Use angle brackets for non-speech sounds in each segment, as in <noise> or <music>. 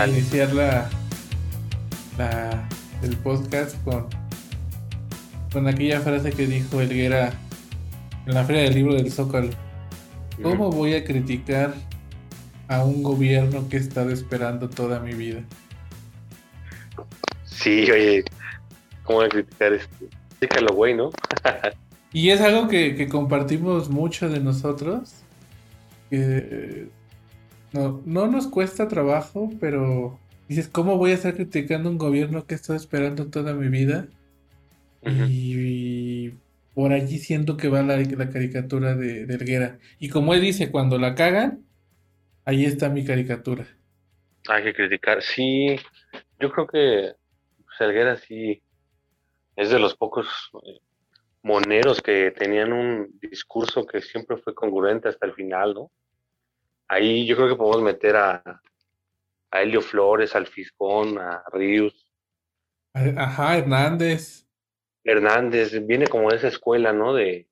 gustaría iniciar la, la, el podcast con, con aquella frase que dijo Elguera en la Feria del Libro del Zócalo. ¿Cómo voy a criticar a un gobierno que he estado esperando toda mi vida? Sí, oye, ¿cómo voy a criticar esto? Dígalo, güey, ¿no? <laughs> y es algo que, compartimos mucho de nosotros. Que no, no nos cuesta trabajo, pero dices, ¿cómo voy a estar criticando un gobierno que he estado esperando toda mi vida? y, por allí siento que va la, la caricatura de, de. Y como él dice, cuando la cagan, ahí está mi caricatura. Hay que criticar, sí. Yo creo que Elguera sí es de los pocos eh, moneros que tenían un discurso que siempre fue congruente hasta el final, ¿no? Ahí yo creo que podemos meter a, a Helio Flores, al Fiscón, a Ríos. Ajá, Hernández. Hernández, viene como de esa escuela, ¿no? De,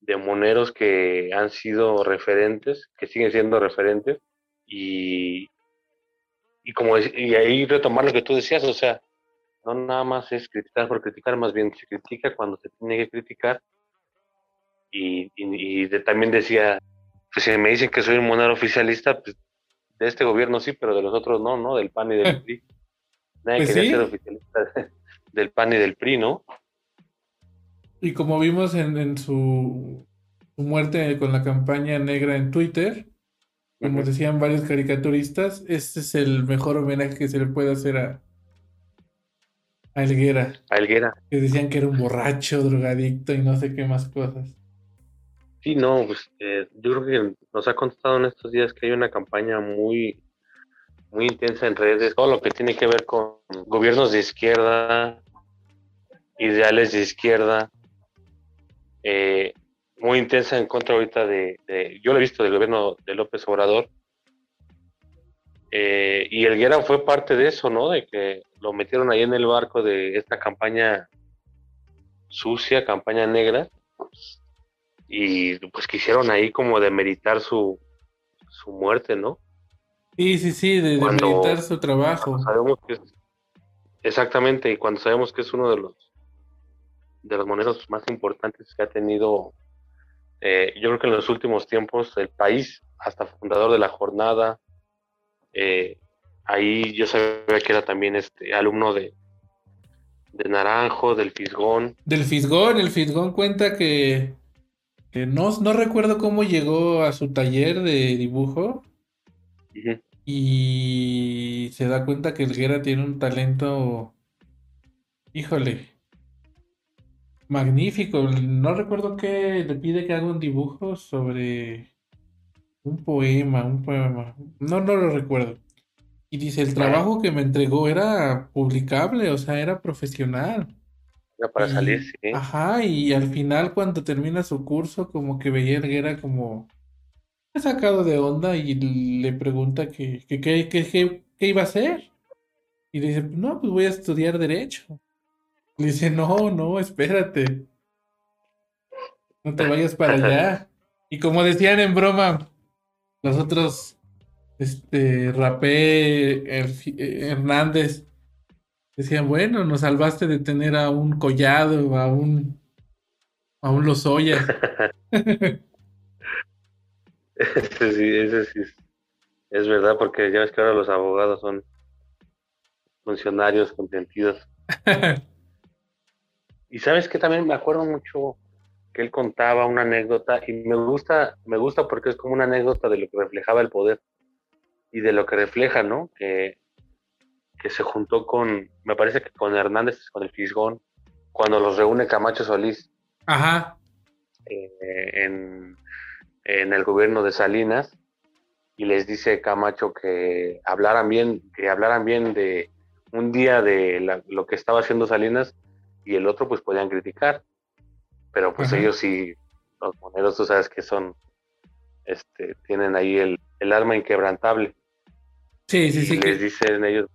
de moneros que han sido referentes, que siguen siendo referentes, y, y como y ahí retomar lo que tú decías, o sea, no nada más es criticar por criticar, más bien se critica cuando se tiene que criticar. Y, también decía, pues si me dicen que soy un monero oficialista, pues de este gobierno sí, pero de los otros no, ¿no? Del PAN y del <laughs> PRI. Nadie pues quería ser oficialista <laughs> del PAN y del PRI, ¿no? Y como vimos en, su, muerte con la campaña negra en Twitter, como decían varios caricaturistas, este es el mejor homenaje que se le puede hacer a, a Elguera. A Elguera. Que decían que era un borracho, drogadicto y no sé qué más cosas. Sí, no, pues eh, yo creo que nos ha contado en estos días que hay una campaña muy, muy intensa en redes, todo lo que tiene que ver con gobiernos de izquierda, ideales de izquierda, eh, muy intensa en contra ahorita de, yo lo he visto del gobierno de López Obrador, eh, y Elguera fue parte de eso, ¿no? De que lo metieron ahí en el barco de esta campaña sucia, campaña negra, y pues quisieron ahí como demeritar su, su muerte, ¿no? Sí, sí, sí, de demeritar su trabajo. Sabemos que exactamente, y cuando sabemos que es uno de los de los moneros más importantes que ha tenido, eh, yo creo que en los últimos tiempos el país, hasta fundador de la jornada, eh, ahí yo sabía que era también este alumno de, de Naranjo, del Fisgón. Del Fisgón, el Fisgón cuenta que, no, no recuerdo cómo llegó a su taller de dibujo. Y se da cuenta que Elguera tiene un talento, híjole, magnífico. No recuerdo que le pide que haga un dibujo sobre un poema, un poema. No, no lo recuerdo. Y dice, el trabajo que me entregó era publicable, o sea, era profesional. Era para salir, sí. Ajá, y al final cuando termina su curso, como que veía era como sacado de onda y le pregunta que, qué iba a hacer. Y dice, no, pues voy a estudiar derecho. Le dice, no, no, espérate. No te vayas para allá. Y como decían en broma, los otros, este, Rapé, Hernández, decían, bueno, nos salvaste de tener a un Collado, a un, a un Lozoya. <laughs> ese sí, ese sí es, verdad, porque ya ves que ahora los abogados son funcionarios contentidos. <laughs> y sabes que también me acuerdo mucho que él contaba una anécdota y me gusta, me gusta porque es como una anécdota de lo que reflejaba el poder y de lo que refleja, ¿no? Que, que se juntó con, me parece que con Hernández, con el Fisgón, cuando los reúne Camacho Solís. Ajá. Eh, en, en el gobierno de Salinas y les dice Camacho que hablaran bien, que hablaran bien de un día de lo que estaba haciendo Salinas y el otro pues podían criticar pero pues ellos sí, los moneros, tú sabes que son, este, tienen ahí el, el arma inquebrantable. Sí, sí, sí. Les dicen ellos,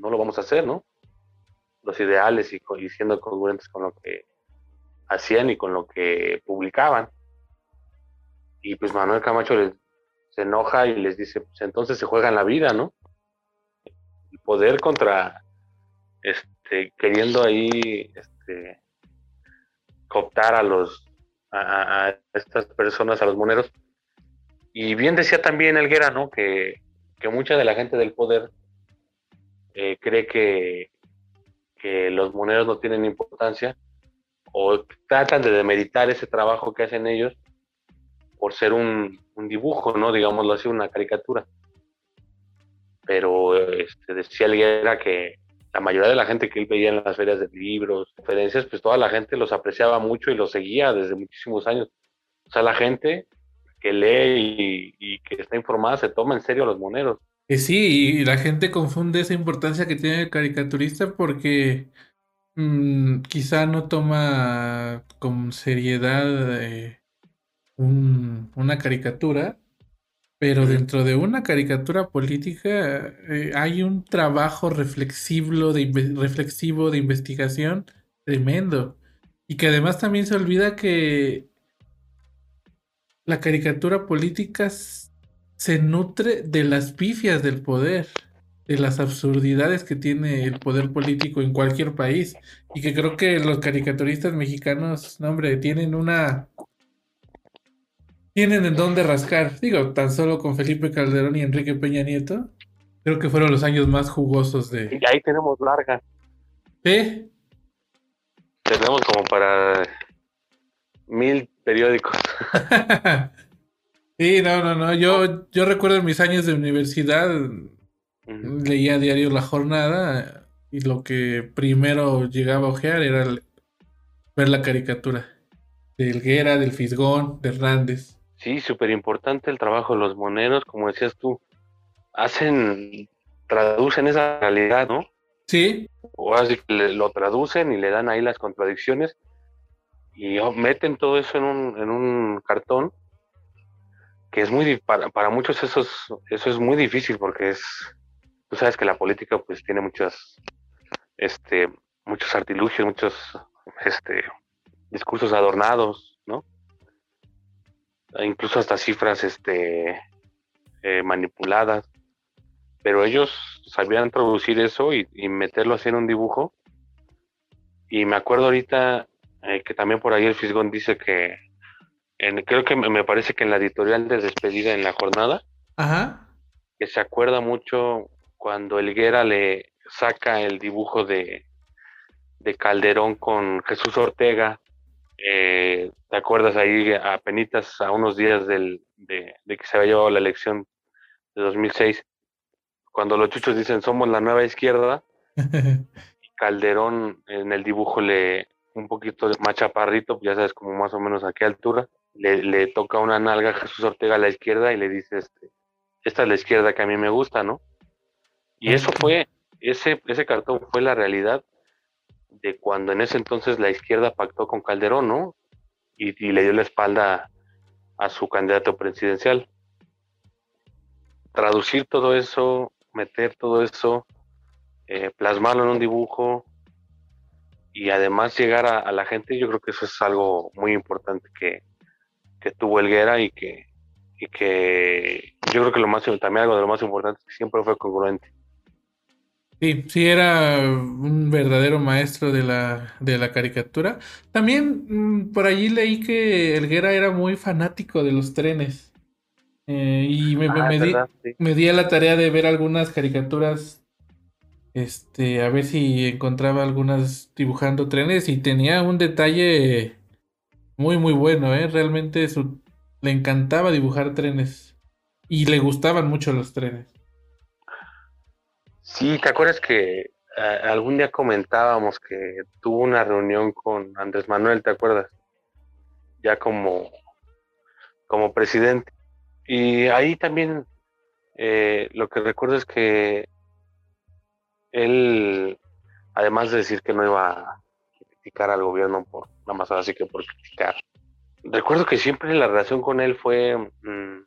no, lo vamos a hacer, ¿no? Los ideales y, siendo congruentes con lo que hacían y con lo que publicaban. Y pues Manuel Camacho les, se enoja y les dice, pues entonces se juega en la vida, ¿no? El poder contra, este, queriendo ahí, este, cooptar a los, a, estas personas, a los moneros. Y bien decía también Elguera, ¿no? Que, que mucha de la gente del poder eh, cree que, que los moneros no tienen importancia o tratan de demeritar ese trabajo que hacen ellos por ser un, dibujo, ¿no? Digámoslo así, una caricatura. Pero este, decía Elguera que la mayoría de la gente que él veía en las ferias de libros, conferencias, pues toda la gente los apreciaba mucho y los seguía desde muchísimos años. O sea, la gente que lee y, que está informada se toma en serio a los moneros. Que sí, y la gente confunde esa importancia que tiene el caricaturista porque mm, quizá no toma con seriedad eh, una caricatura, pero dentro de una caricatura política eh, hay un trabajo reflexivo de, reflexivo de investigación tremendo. Y que además también se olvida que la caricatura política se nutre de las pifias del poder, de las absurdidades que tiene el poder político en cualquier país. Y que creo que los caricaturistas mexicanos, no, hombre, tienen una tienen en dónde rascar. Digo, tan solo con Felipe Calderón y Enrique Peña Nieto. Creo que fueron los años más jugosos de. Y ahí tenemos larga. ¿Eh? Tenemos como para mil periódicos. <laughs> sí, no, no, no. Yo, yo recuerdo en mis años de universidad, leía a diario La Jornada y lo que primero llegaba a ojear era ver la caricatura de Helguera, del Fisgón, de Hernández. Sí, súper importante el trabajo de los moneros, como decías tú. Hacen, traducen esa realidad, ¿no? Sí. O así que lo traducen y le dan ahí las contradicciones y meten todo eso en un, en un cartón que es muy para, para muchos eso es, eso es muy difícil porque es tú sabes que la política pues tiene muchas este muchos artilugios muchos este discursos adornados no e incluso hasta cifras este, eh, manipuladas, pero ellos sabían traducir eso y, meterlo así en un dibujo. Y me acuerdo ahorita eh, que también por ahí el Fisgón dice que, en, creo que me parece que en la editorial de despedida en la jornada, que se acuerda mucho cuando Elguera le saca el dibujo de, de Calderón con Jesús Ortega eh, ¿Te acuerdas ahí a penitas a unos días del, de, que se había llevado la elección de 2006? Cuando los chuchos dicen somos la nueva izquierda, <laughs> Calderón en el dibujo le un poquito más chaparrito, ya sabes, como más o menos a qué altura, le, le toca una nalga a Jesús Ortega a la izquierda y le dice, este, esta es la izquierda que a mí me gusta, ¿no? Y eso fue, ese, ese cartón fue la realidad de cuando en ese entonces la izquierda pactó con Calderón, ¿no? Y, le dio la espalda a su candidato presidencial. Traducir todo eso, meter todo eso, eh, plasmarlo en un dibujo y además llegar a, la gente, yo creo que eso es algo muy importante que, que tuvo Elguera y que, y que yo creo que lo más también algo de lo más importante es que siempre fue congruente. Sí, sí, era un verdadero maestro de la, de la caricatura. También mm, por allí leí que Elguera era muy fanático de los trenes. Eh, y me, ah, di, me, di, a la tarea de ver algunas caricaturas. Este, a ver si encontraba algunas dibujando trenes. Y tenía un detalle muy, muy bueno, ¿eh? Realmente su, le encantaba dibujar trenes. Y le gustaban mucho los trenes. Sí, ¿te acuerdas que algún día comentábamos que tuvo una reunión con Andrés Manuel, ¿te acuerdas? Ya como, como presidente. Y ahí también eh, lo que recuerdo es que él, además de decir que no iba a criticar al gobierno por nada más así que por criticar, recuerdo que siempre la relación con él fue mm,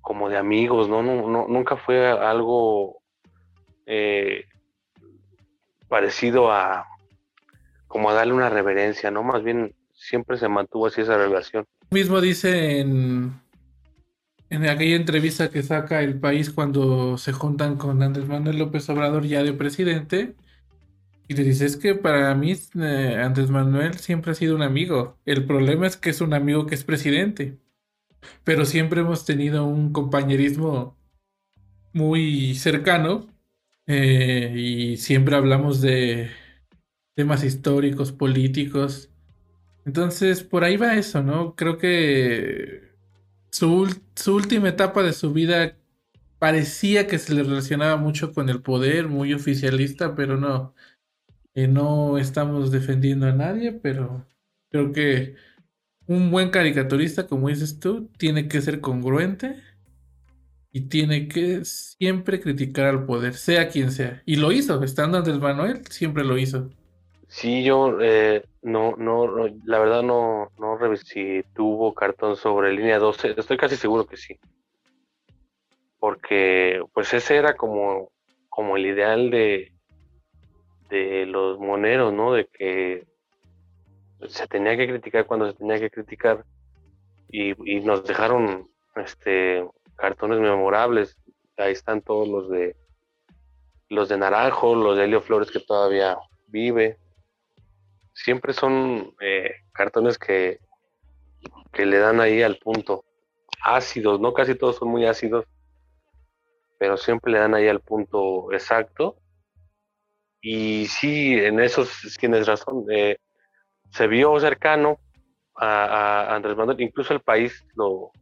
como de amigos, ¿no? No, Nunca fue algo eh, parecido a como darle una reverencia, ¿no? Más bien siempre se mantuvo así esa relación. Mismo dice en, en aquella entrevista que saca el país cuando se juntan con Andrés Manuel López Obrador ya de presidente, y le dice, es que para mí eh, Andrés Manuel siempre ha sido un amigo. El problema es que es un amigo que es presidente. Pero siempre hemos tenido un compañerismo muy cercano eh, y siempre hablamos de temas históricos, políticos. Entonces, por ahí va eso, ¿no? Creo que su, su última etapa de su vida parecía que se le relacionaba mucho con el poder, muy oficialista, pero no no estamos defendiendo a nadie, pero creo que un buen caricaturista, como dices tú, tiene que ser congruente y tiene que siempre criticar al poder, sea quien sea. Y lo hizo, estando Andrés Manuel, siempre lo hizo. Sí, yo eh, no, no, la verdad no, no revisé si tuvo cartón sobre línea 12, estoy casi seguro que sí. Porque pues ese era como, como el ideal de, de los moneros, ¿no? De que se tenía que criticar cuando se tenía que criticar y, nos dejaron este cartones memorables. Ahí están todos los de los de Naranjo, los de Helio Flores que todavía vive. Siempre son eh, cartones que, que le dan ahí al punto. Ácidos, no casi todos son muy ácidos, pero siempre le dan ahí al punto exacto y sí, en eso tienes razón. Eh, se vio cercano a, Andrés Manuel, incluso el país lo,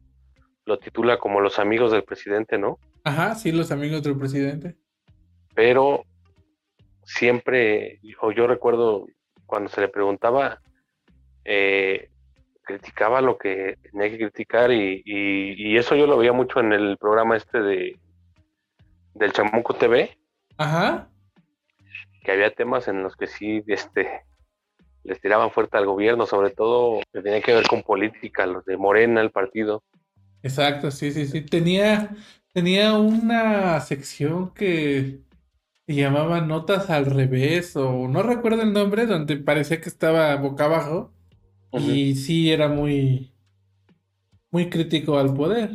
lo titula como los amigos del presidente, ¿no? Ajá, sí, los amigos del presidente. Pero siempre, o yo recuerdo cuando se le preguntaba, eh, criticaba lo que tenía que criticar y, y, eso yo lo veía mucho en el programa este de del Chamuco TV. Ajá que había temas en los que sí este, les tiraban fuerte al gobierno, sobre todo que tenía que ver con política, los de Morena, el partido. Exacto, sí, sí, sí. Tenía, tenía una sección que se llamaba Notas al revés, o no recuerdo el nombre, donde parecía que estaba boca abajo. Y sí era muy, muy crítico al poder.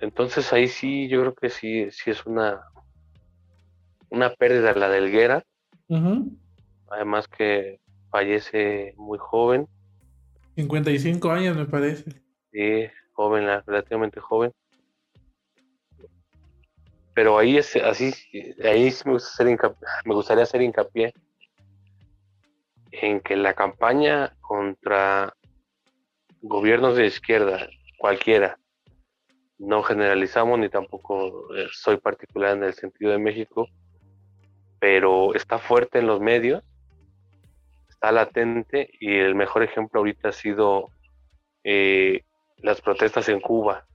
Entonces ahí sí, yo creo que sí, sí es una, una pérdida la delguera. Además que fallece muy joven. 55 años me parece. Sí, joven, relativamente joven. Pero ahí es así, ahí me, me gustaría hacer hincapié en que la campaña contra gobiernos de izquierda, cualquiera, no generalizamos ni tampoco eh, soy particular en el sentido de México, pero está fuerte en los medios, está latente y el mejor ejemplo ahorita ha sido eh, las protestas en Cuba.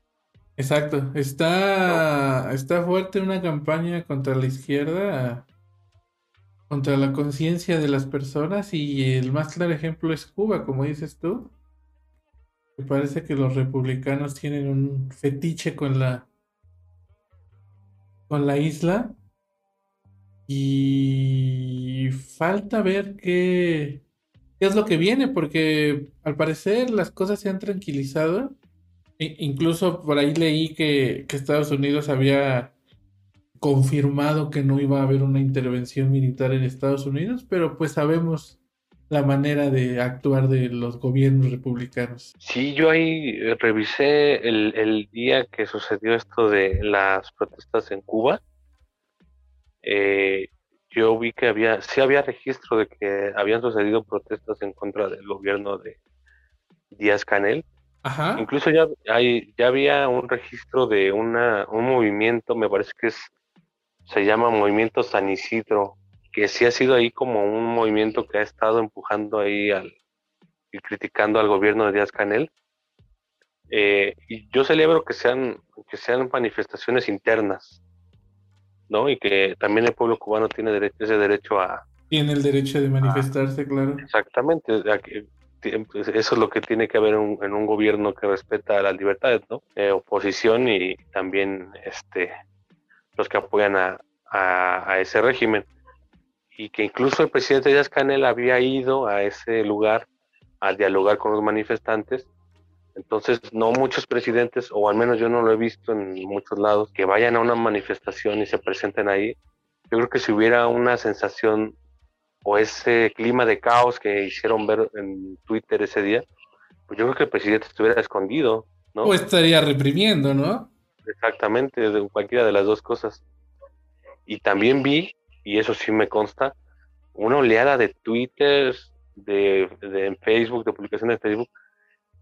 Exacto, está, está fuerte una campaña contra la izquierda, contra la conciencia de las personas y el más claro ejemplo es Cuba, como dices tú. Me parece que los republicanos tienen un fetiche con la con la isla y falta ver qué, es lo que viene, porque al parecer las cosas se han tranquilizado. E incluso por ahí leí que, que Estados Unidos había confirmado que no iba a haber una intervención militar en Estados Unidos, pero pues sabemos la manera de actuar de los gobiernos republicanos. Sí, yo ahí revisé el, el día que sucedió esto de las protestas en Cuba eh, yo vi que había, sí había registro de que habían sucedido protestas en contra del gobierno de Díaz Canel. Incluso ya, hay, ya había un registro de una, un movimiento, me parece que es, se llama Movimiento San Isidro, que sí ha sido ahí como un movimiento que ha estado empujando ahí al, y criticando al gobierno de Díaz Canel. Eh, y yo celebro que sean, que sean manifestaciones internas, ¿no? Y que también el pueblo cubano tiene derecho, ese derecho a... Tiene el derecho de manifestarse, claro. Exactamente, pues, eso es lo que tiene que haber en un gobierno que respeta las libertades, ¿no? Eh, oposición y también este, los que apoyan a, a, ese régimen. Y que incluso el presidente Díaz Canel había ido a ese lugar a dialogar con los manifestantes, Entonces, no muchos presidentes, o al menos yo no lo he visto en muchos lados, que vayan a una manifestación y se presenten ahí. Yo creo que si hubiera una sensación o ese clima de caos que hicieron ver en Twitter ese día, pues yo creo que el presidente estuviera escondido, ¿no? O estaría reprimiendo, ¿no? Exactamente, de cualquiera de las dos cosas. Y también vi, y eso sí me consta, una oleada de twitters, de, de Facebook, de publicaciones de Facebook,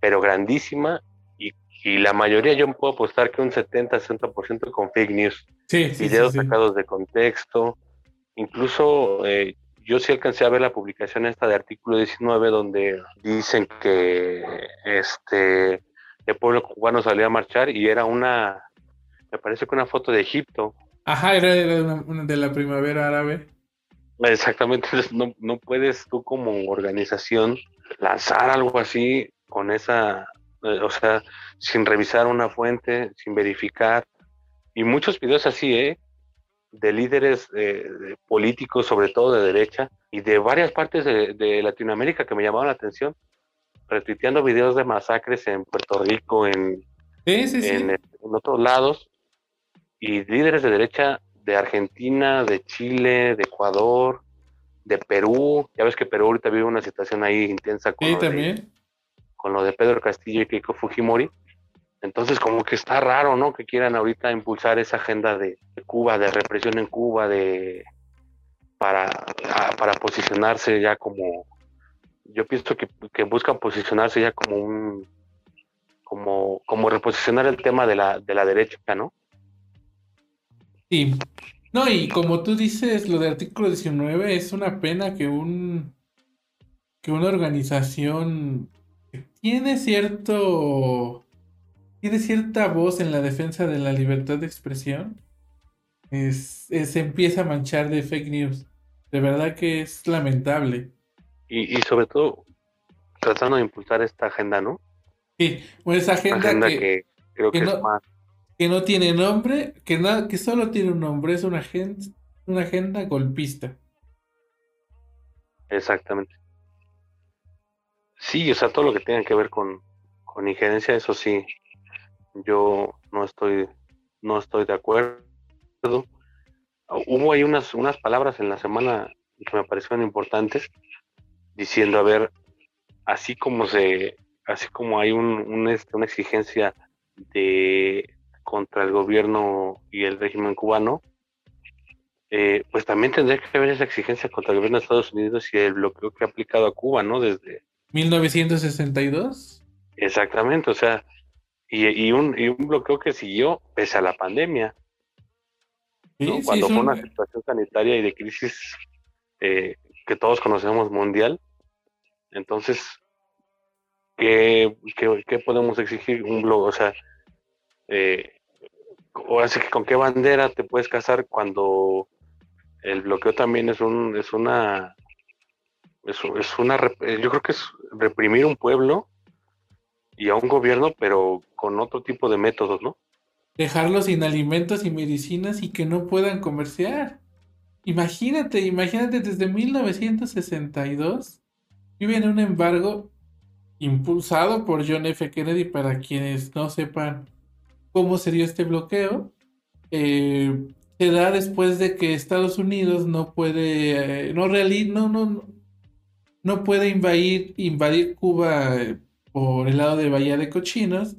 pero grandísima, y, y, la mayoría yo puedo apostar que un 70-60% con fake news. Sí, sí, Videos sí, sacados de contexto. Incluso eh, yo sí alcancé a ver la publicación esta de artículo 19 donde dicen que este el pueblo cubano salió a marchar y era una, me parece que una foto de Egipto. Ajá, era de, una de la primavera árabe. Exactamente, <laughs> no, no puedes tú como organización lanzar algo así con esa, eh, o sea, sin revisar una fuente, sin verificar. Y muchos videos así, ¿eh? De líderes eh, de políticos, sobre todo de derecha, y de varias partes de, de, Latinoamérica que me llamaron la atención, retuiteando videos de masacres en Puerto Rico, en, sí, sí, en, en otros lados, y líderes de derecha de Argentina, de Chile, de Ecuador, de Perú. Ya ves que Perú ahorita vive una situación ahí intensa con, sí, también. Con lo de Pedro Castillo y Keiko Fujimori. Entonces, como que está raro, ¿no? Que quieran ahorita impulsar esa agenda de, Cuba, de represión en Cuba, de para, para posicionarse ya como. Yo pienso que, que buscan posicionarse ya como un. como, como reposicionar el tema de la, de la derecha, ¿no? Sí. No, y como tú dices, lo de artículo 19 es una pena que un que una organización tiene cierto tiene cierta voz en la defensa de la libertad de expresión es, es, se empieza a manchar de fake news. De verdad que es lamentable. Y, y sobre todo tratando de impulsar esta agenda, ¿no? Sí, bueno, esa agenda, agenda que, que, creo que, que no, es más que no tiene nombre, que, na, que solo tiene un nombre, es una agenda, una agenda golpista. Exactamente. Sí, o sea, todo lo que tenga que ver con, con injerencia, eso sí, yo no estoy, no estoy de acuerdo. Hubo ahí unas, unas palabras en la semana que me parecieron importantes, diciendo, a ver, así como se, así como hay un, un, este, una exigencia de contra el gobierno y el régimen cubano, eh, pues también tendría que haber esa exigencia contra el gobierno de Estados Unidos y el bloqueo que ha aplicado a Cuba, ¿no? Desde 1962. Exactamente, o sea, y, y, un, y un bloqueo que siguió pese a la pandemia. ¿no? Sí, Cuando fue un... una situación sanitaria y de crisis eh, que todos conocemos mundial. Entonces, ¿qué, qué, qué podemos exigir? Un bloqueo, o sea, eh, o así que con qué bandera te puedes casar cuando el bloqueo también es un es una es, es, una yo creo que es reprimir un pueblo y a un gobierno pero con otro tipo de métodos no dejarlos sin alimentos y medicinas y que no puedan comerciar. Imagínate imagínate desde 1962 viven un embargo impulsado por John F. Kennedy para quienes no sepan cómo se dio este bloqueo. Eh, se da después de que Estados Unidos no puede, eh, no, reali no, no, no puede invadir, invadir Cuba eh, por el lado de Bahía de Cochinos.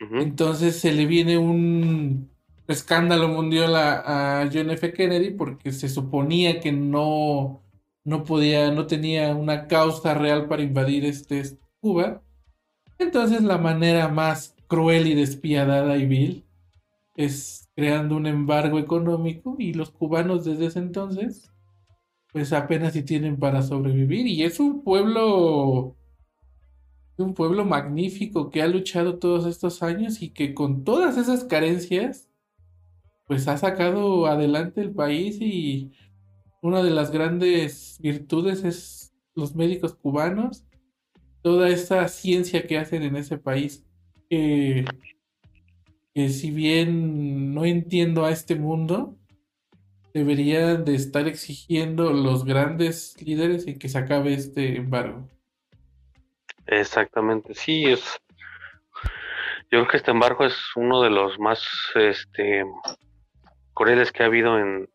Uh -huh. Entonces se le viene un escándalo mundial a, a, John F. Kennedy porque se suponía que no, no podía, no tenía una causa real para invadir este Cuba. Entonces la manera más cruel y despiadada y vil es creando un embargo económico y los cubanos desde ese entonces pues apenas si tienen para sobrevivir. Y es un pueblo un pueblo magnífico que ha luchado todos estos años y que con todas esas carencias pues ha sacado adelante el país y una de las grandes virtudes es los médicos cubanos toda esa ciencia que hacen en ese país que, que, si bien no entiendo a este mundo, deberían de estar exigiendo los grandes líderes en que se acabe este embargo. Exactamente, sí, es Yo creo que este embargo es uno de los más este, crueles que ha habido en,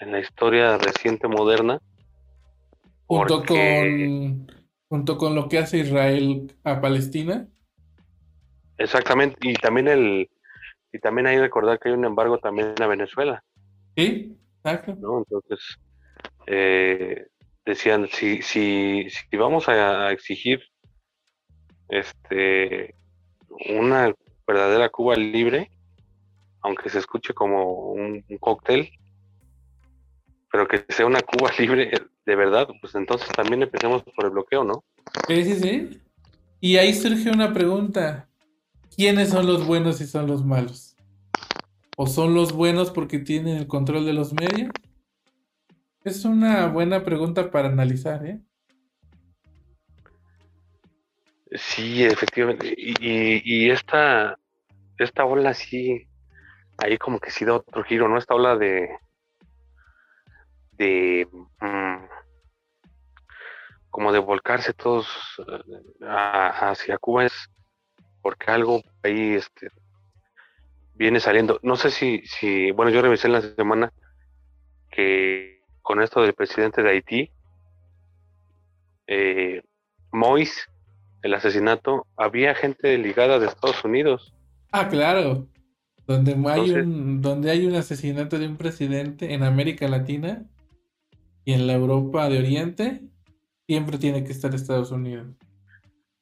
en la historia reciente moderna. Junto con junto con lo que hace Israel a Palestina. Exactamente, y también el y también hay que recordar que hay un embargo también a Venezuela. Sí, exacto. ¿no? Entonces, eh, decían, si, si, si vamos a, exigir este una verdadera Cuba libre, aunque se escuche como un, cóctel, pero que sea una Cuba <laughs> libre de verdad, pues entonces también empecemos por el bloqueo, ¿no? Sí, sí, sí. Y ahí surge una pregunta. ¿Quiénes son los buenos y son los malos? ¿O son los buenos porque tienen el control de los medios? Es una buena pregunta para analizar, ¿eh? Sí, efectivamente. Y, esta, esta ola sí, ahí como que sí da otro giro, ¿no? Esta ola de, de mm, como de volcarse todos eh, hacia Cuba es porque algo ahí este, viene saliendo. No sé si, si, bueno, yo revisé en la semana que con esto del presidente de Haití, eh, Mois, el asesinato, había gente ligada de Estados Unidos. Ah, claro. Donde hay, un, donde hay un asesinato de un presidente en América Latina y en la Europa de Oriente, siempre tiene que estar Estados Unidos.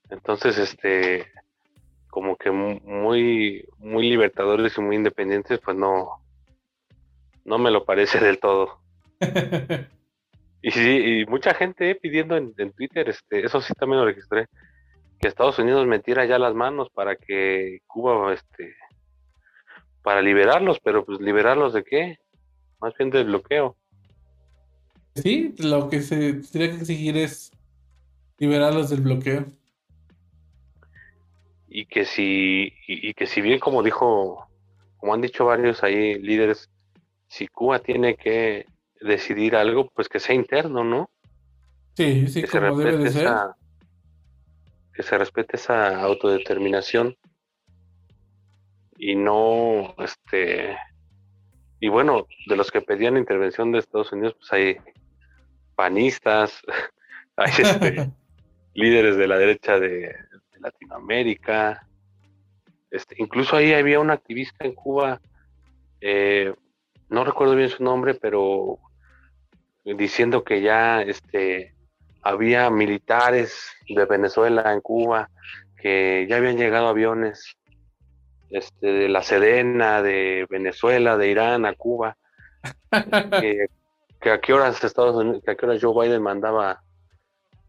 Entonces, este, como que muy, muy libertadores y muy independientes, pues no, no me lo parece del todo. <laughs> y sí, y mucha gente pidiendo en, Twitter, este, eso sí también lo registré, que Estados Unidos metiera ya las manos para que Cuba, este, para liberarlos, pero pues liberarlos de qué? Más bien del bloqueo. Sí, lo que se tendría que exigir es liberarlos del bloqueo. Y que si, y que si bien como dijo, como han dicho varios ahí líderes, si Cuba tiene que decidir algo, pues que sea interno, ¿no? Sí, sí, como debe de ser. que se respete esa autodeterminación y no, este, y bueno, de los que pedían intervención de Estados Unidos, pues hay panistas, <laughs> hay este, <laughs> líderes de la derecha de, Latinoamérica, este, incluso ahí había un activista en Cuba, eh, no recuerdo bien su nombre, pero diciendo que ya este, había militares de Venezuela en Cuba, que ya habían llegado aviones este, de la Sedena, de Venezuela, de Irán a Cuba, <laughs> que, a qué horas Estados Unidos, que a qué horas Joe Biden mandaba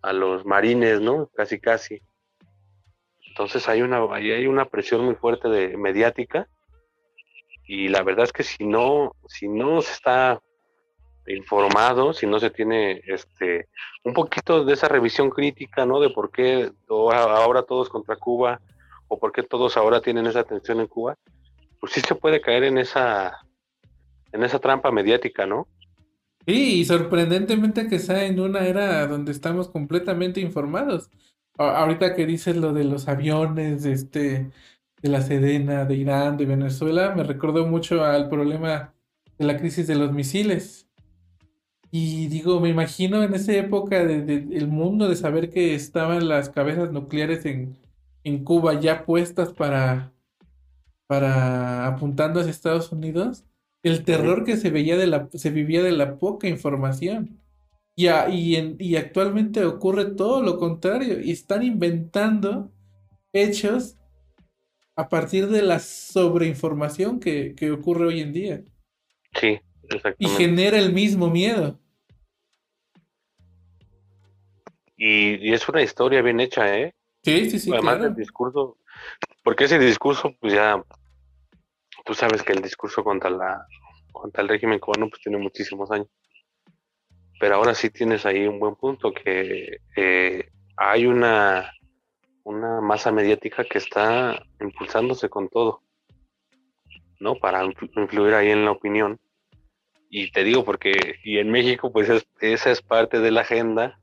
a los marines, ¿no? Casi casi. Entonces hay una, hay una presión muy fuerte de mediática y la verdad es que si no, si no se está informado, si no se tiene este un poquito de esa revisión crítica, ¿no? De por qué ahora todos contra Cuba o por qué todos ahora tienen esa atención en Cuba, pues sí se puede caer en esa en esa trampa mediática, ¿no? Sí, y sorprendentemente que sea en una era donde estamos completamente informados. Ahorita que dices lo de los aviones, este, de la Sedena, de Irán, de Venezuela, me recordó mucho al problema de la crisis de los misiles. Y digo, me imagino en esa época del mundo de saber que estaban las cabezas nucleares en, en Cuba ya puestas para, para apuntando hacia Estados Unidos, el terror que se veía de la, se vivía de la poca información. Y, y, y actualmente ocurre todo lo contrario. Y están inventando hechos a partir de la sobreinformación que, que ocurre hoy en día. Sí, y genera el mismo miedo. Y, es una historia bien hecha, ¿eh? Sí, sí, sí. Además del discurso, porque ese discurso, pues ya, tú sabes que el discurso contra la contra el régimen cubano pues tiene muchísimos años. Pero ahora sí tienes ahí un buen punto, que eh, hay una, una masa mediática que está impulsándose con todo, ¿no? Para influir ahí en la opinión y te digo porque, y en México, pues esa es parte de la agenda,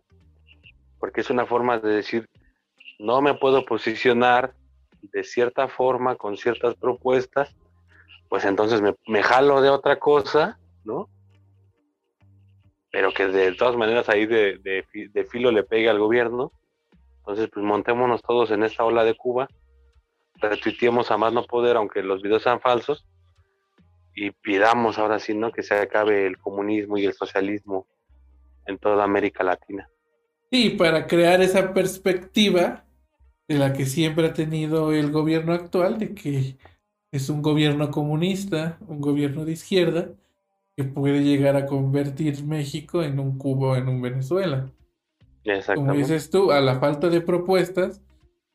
porque es una forma de decir, no me puedo posicionar de cierta forma, con ciertas propuestas, pues entonces me, me jalo de otra cosa, ¿no? Pero que de todas maneras ahí de, de, filo le pegue al gobierno. Entonces, pues montémonos todos en esta ola de Cuba, retuiteemos a más no poder, aunque los videos sean falsos, y pidamos ahora sí, ¿no? Que se acabe el comunismo y el socialismo en toda América Latina. Sí, para crear esa perspectiva de la que siempre ha tenido el gobierno actual, de que es un gobierno comunista, un gobierno de izquierda, que puede llegar a convertir México en un Cuba o en un Venezuela. Como dices tú, a la falta de propuestas,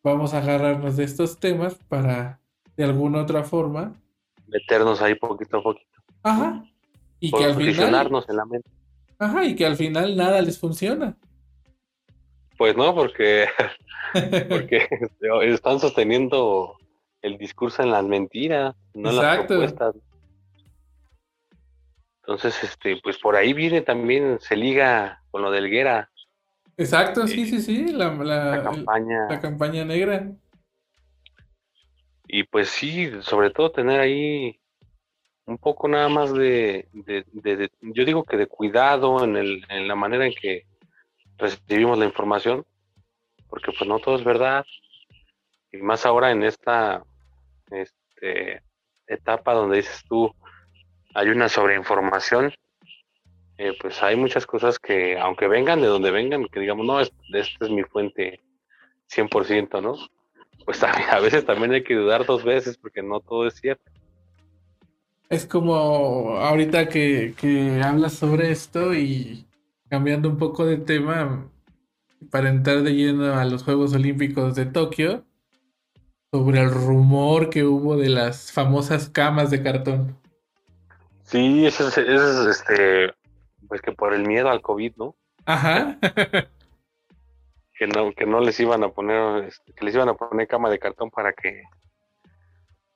vamos a agarrarnos de estos temas para, de alguna otra forma, meternos ahí poquito a poquito. Ajá. Y que al final. en la mente. Ajá, y que al final nada les funciona. Pues no, porque, <laughs> porque están sosteniendo el discurso en las mentiras, no en las propuestas. Entonces, este, pues por ahí viene también, se liga con lo del Guerra. Exacto, sí, sí, sí, la, la, campaña. la campaña negra. Y pues sí, sobre todo tener ahí un poco nada más de, yo digo que de cuidado en, el, en la manera en que recibimos la información, porque pues no todo es verdad. Y más ahora en esta este, etapa donde dices tú, hay una sobreinformación, eh, pues hay muchas cosas que, aunque vengan de donde vengan, que digamos, no, esta es mi fuente 100%, ¿no? pues <laughs> a veces también hay que dudar dos veces porque no todo es cierto. Es como ahorita que, que hablas sobre esto y cambiando un poco de tema para entrar de lleno a los Juegos Olímpicos de Tokio, sobre el rumor que hubo de las famosas camas de cartón. Sí, eso es, eso es este, pues que por el miedo al COVID, ¿no? Ajá. que no, que no les iban a poner, este, que les iban a poner cama de cartón para que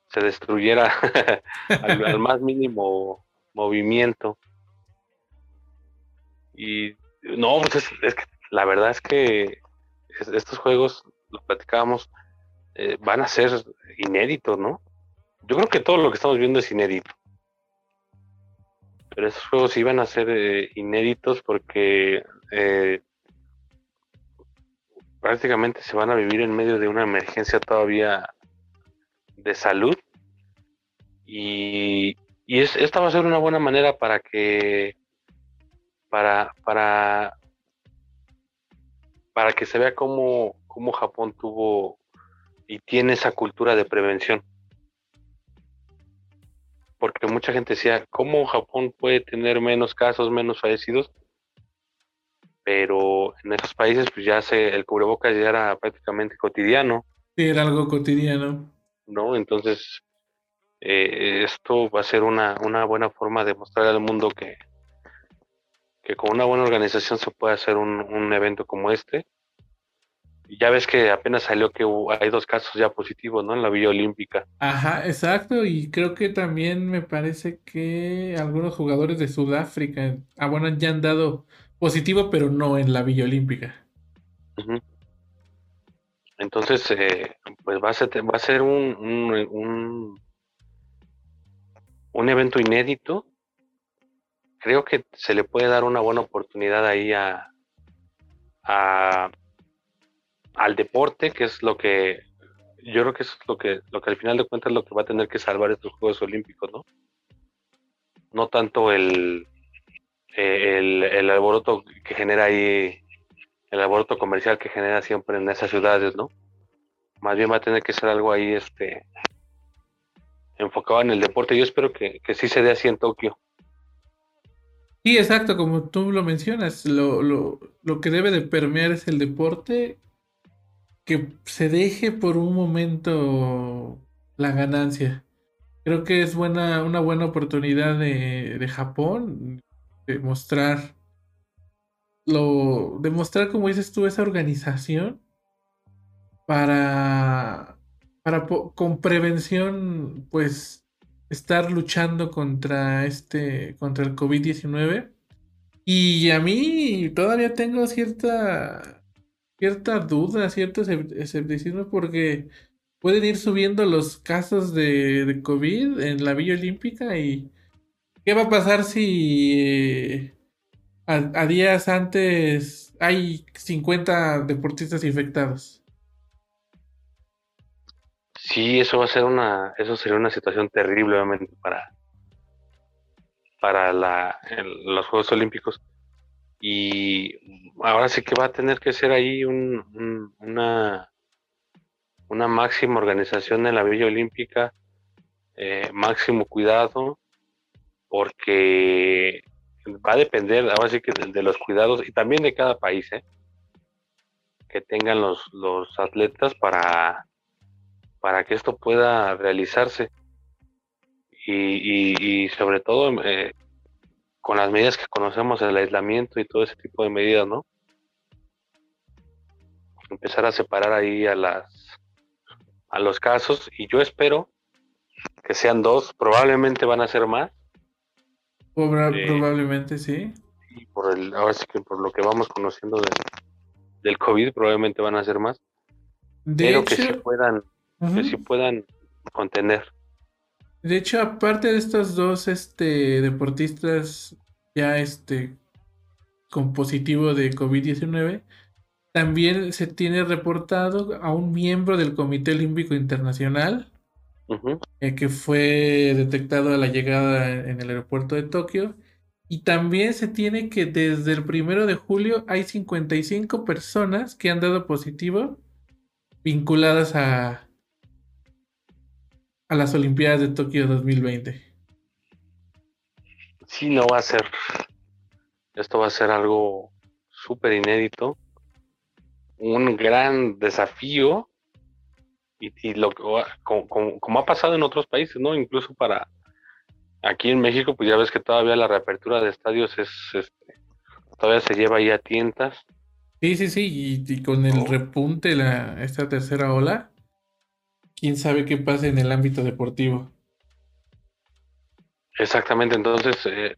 se destruyera <laughs> al, más mínimo movimiento. Y no, pues es, que la verdad es que estos juegos, los platicábamos, eh, van a ser inéditos, ¿no? Yo creo que todo lo que estamos viendo es inédito. Pero esos juegos iban a ser eh, inéditos porque eh, prácticamente se van a vivir en medio de una emergencia todavía de salud. Y, esta va a ser una buena manera para que para para para que se vea cómo, cómo Japón tuvo y tiene esa cultura de prevención porque mucha gente decía cómo Japón puede tener menos casos menos fallecidos pero en esos países pues ya se, el cubrebocas ya era prácticamente cotidiano. Sí, era algo cotidiano. ¿No? Entonces, eh, esto va a ser una, una buena forma de mostrar al mundo que, que con una buena organización se puede hacer un, un evento como este. Ya ves que apenas salió que hay dos casos ya positivos, ¿no? En la Villa Olímpica. Ajá, exacto. Y creo que también me parece que algunos jugadores de Sudáfrica, ah, bueno, ya han dado positivo, pero no en la Villa Olímpica. Entonces, eh, pues va a ser, va a ser un, un, un, evento inédito. Creo que se le puede dar una buena oportunidad ahí a, a al deporte, que es lo que yo creo que es lo que, lo que al final de cuentas lo que va a tener que salvar estos Juegos Olímpicos, ¿no? No tanto el, el, el, alboroto que genera ahí, el alboroto comercial que genera siempre en esas ciudades, ¿no? Más bien va a tener que ser algo ahí, este, enfocado en el deporte. Yo espero que, que sí se dé así en Tokio. Sí, exacto, como tú lo mencionas, lo, lo, lo que debe de permear es el deporte, que se deje por un momento la ganancia. Creo que es buena, una buena oportunidad de, de Japón demostrar lo demostrar como dices tú esa organización para para con prevención pues estar luchando contra este contra el COVID-19 y a mí todavía tengo cierta cierta duda, cierto escepticismo porque pueden ir subiendo los casos de, de COVID en la Villa Olímpica y ¿qué va a pasar si eh, a, días antes hay 50 deportistas infectados? Sí, eso va a ser una, eso sería una situación terrible obviamente para, para la, los Juegos Olímpicos. Y ahora sí que va a tener que ser ahí un, una, una máxima organización en la Villa Olímpica, eh, máximo cuidado, porque va a depender ahora sí que de, los cuidados y también de cada país, ¿eh? que tengan los, los atletas para, para que esto pueda realizarse. Y, y, sobre todo eh, con las medidas que conocemos, el aislamiento y todo ese tipo de medidas, ¿no? Empezar a separar ahí a las a los casos y yo espero que sean dos, probablemente van a ser más. Eh, probablemente sí. Y por el, ahora sí que por lo que vamos conociendo del COVID, probablemente van a ser más. pero que sí puedan, que sí puedan contener. De hecho, aparte de estos dos este, deportistas ya este, con positivo de COVID-19, también se tiene reportado a un miembro del Comité Olímpico Internacional eh, que fue detectado a la llegada en el aeropuerto de Tokio. Y también se tiene que desde el primero de julio hay 55 personas que han dado positivo vinculadas a, a las Olimpiadas de Tokio 2020. Sí, no va a ser. Esto va a ser algo súper inédito un gran desafío y, lo como, ha pasado en otros países, ¿no? Incluso para aquí en México, pues ya ves que todavía la reapertura de estadios es, este, todavía se lleva ahí a tientas. Sí, sí, sí, y, con el repunte, la, esta tercera ola, quién sabe qué pasa en el ámbito deportivo. Exactamente, entonces eh,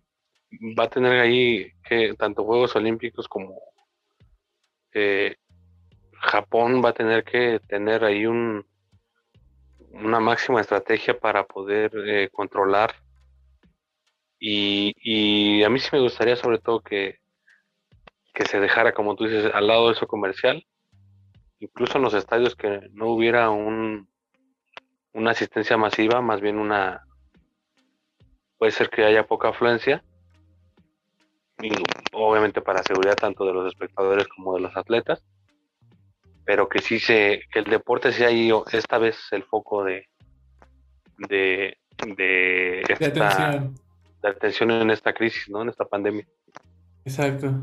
va a tener ahí que tanto Juegos Olímpicos como eh, Japón va a tener que tener ahí un, una máxima estrategia para poder eh, controlar. Y, a mí sí me gustaría sobre todo que, que se dejara, como tú dices, al lado de eso comercial, incluso en los estadios que no hubiera un, una asistencia masiva, más bien una, puede ser que haya poca afluencia, y obviamente para seguridad tanto de los espectadores como de los atletas pero que sí se, que el deporte sea ahí esta vez el foco de, de, de, esta, atención. en esta crisis, ¿no? En esta pandemia. Exacto.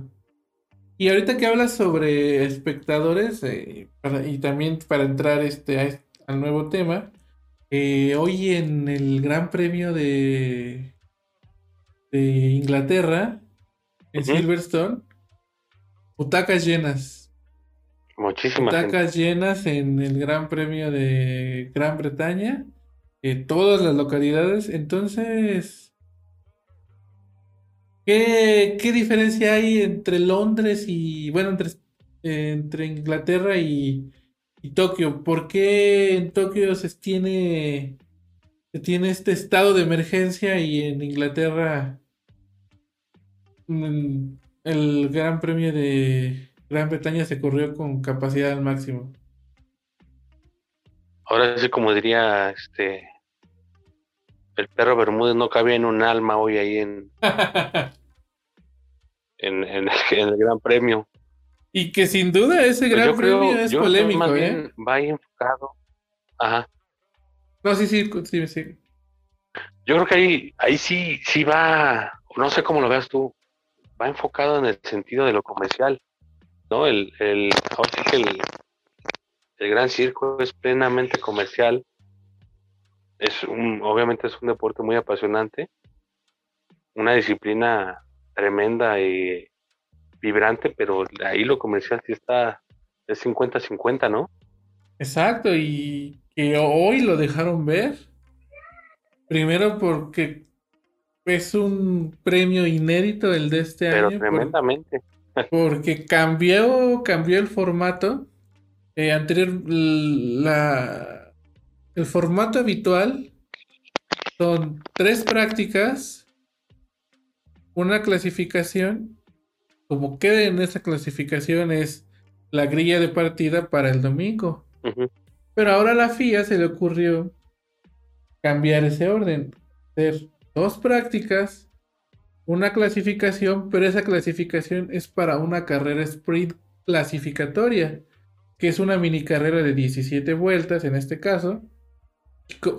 Y ahorita que hablas sobre espectadores, eh, y también para entrar este, al nuevo tema, eh, hoy en el Gran Premio de, de Inglaterra, en Silverstone, butacas llenas. Muchísimas. Tacas llenas en el Gran Premio de Gran Bretaña, en todas las localidades. Entonces, ¿qué, diferencia hay entre Londres y, bueno, entre, entre Inglaterra y, Tokio? ¿Por qué en Tokio se tiene, se tiene este estado de emergencia y en Inglaterra mm, el Gran Premio de Gran Bretaña se corrió con capacidad al máximo. Ahora sí, como diría este el perro Bermúdez no cabía en un alma hoy ahí en, <laughs> en, el, Gran Premio. Y que sin duda ese pues Gran Premio es polémico, ¿eh? Va ahí enfocado. Ajá. No, sí, sí, sí, sí. Yo creo que ahí, ahí sí, sí va, no sé cómo lo veas tú, va enfocado en el sentido de lo comercial. ¿no? El, el, el, gran circo es plenamente comercial. Es un, obviamente es un deporte muy apasionante, una disciplina tremenda y vibrante, pero ahí lo comercial sí está, es 50-50, ¿no? Exacto, y que hoy lo dejaron ver. Primero porque es un premio inédito el de este año. Pero tremendamente. Porque cambió, cambió el formato. Eh, anterior, la, el formato habitual son tres prácticas, una clasificación. Como quede en esa clasificación es la grilla de partida para el domingo. Pero ahora a la FIA se le ocurrió cambiar ese orden. Hacer dos prácticas, una clasificación, pero esa clasificación es para una carrera sprint clasificatoria, que es una mini carrera de 17 vueltas en este caso.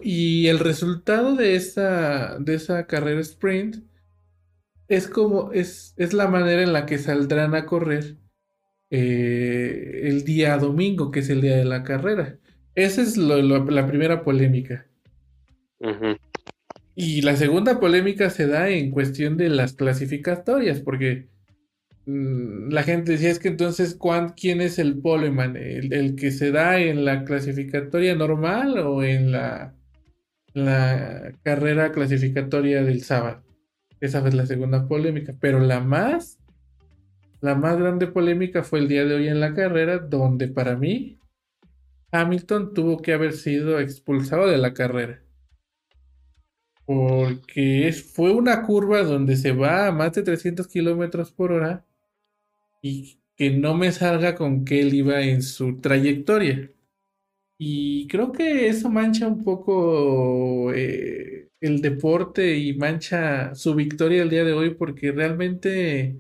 Y el resultado de esa, de esa carrera sprint es como es, es la manera en la que saldrán a correr eh, el día domingo, que es el día de la carrera. Esa es la primera polémica. Y la segunda polémica se da en cuestión de las clasificatorias, porque mm, la gente decía es que entonces ¿quién es el poleman? ¿El, que se da en la clasificatoria normal o en la, la carrera clasificatoria del sábado? Esa fue la segunda polémica, pero la más, la más grande polémica fue el día de hoy en la carrera, donde para mí Hamilton tuvo que haber sido expulsado de la carrera porque fue una curva donde se va a más de 300 kilómetros por hora y que no me salga con que él iba en su trayectoria. Y creo que eso mancha un poco eh, el deporte y mancha su victoria el día de hoy porque realmente,